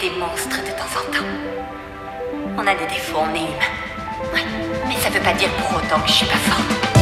des monstres de temps en temps. On a des défauts, on est humain. Ouais, mais ça veut pas dire pour autant que je suis pas forte.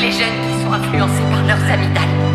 les jeunes qui sont influencés par leurs amygdales.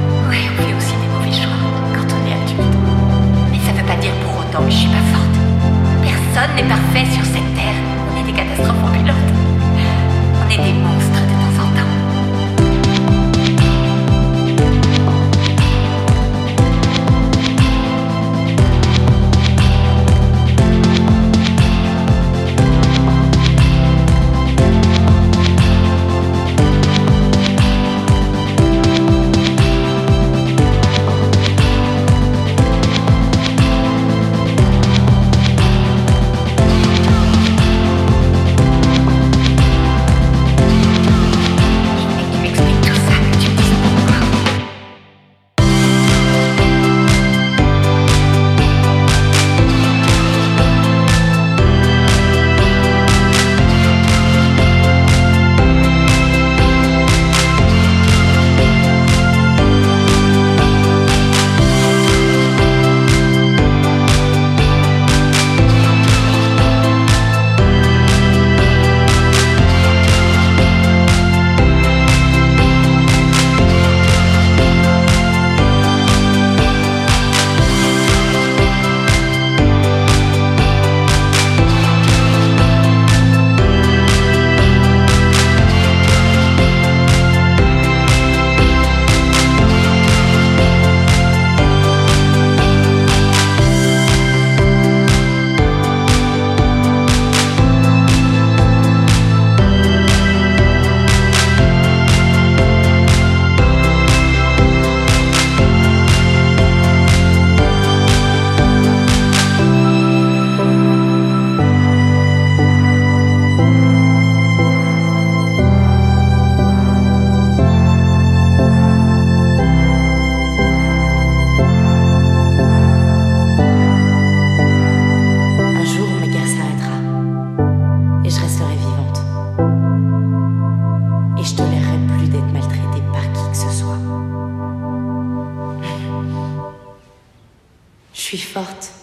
Je suis forte.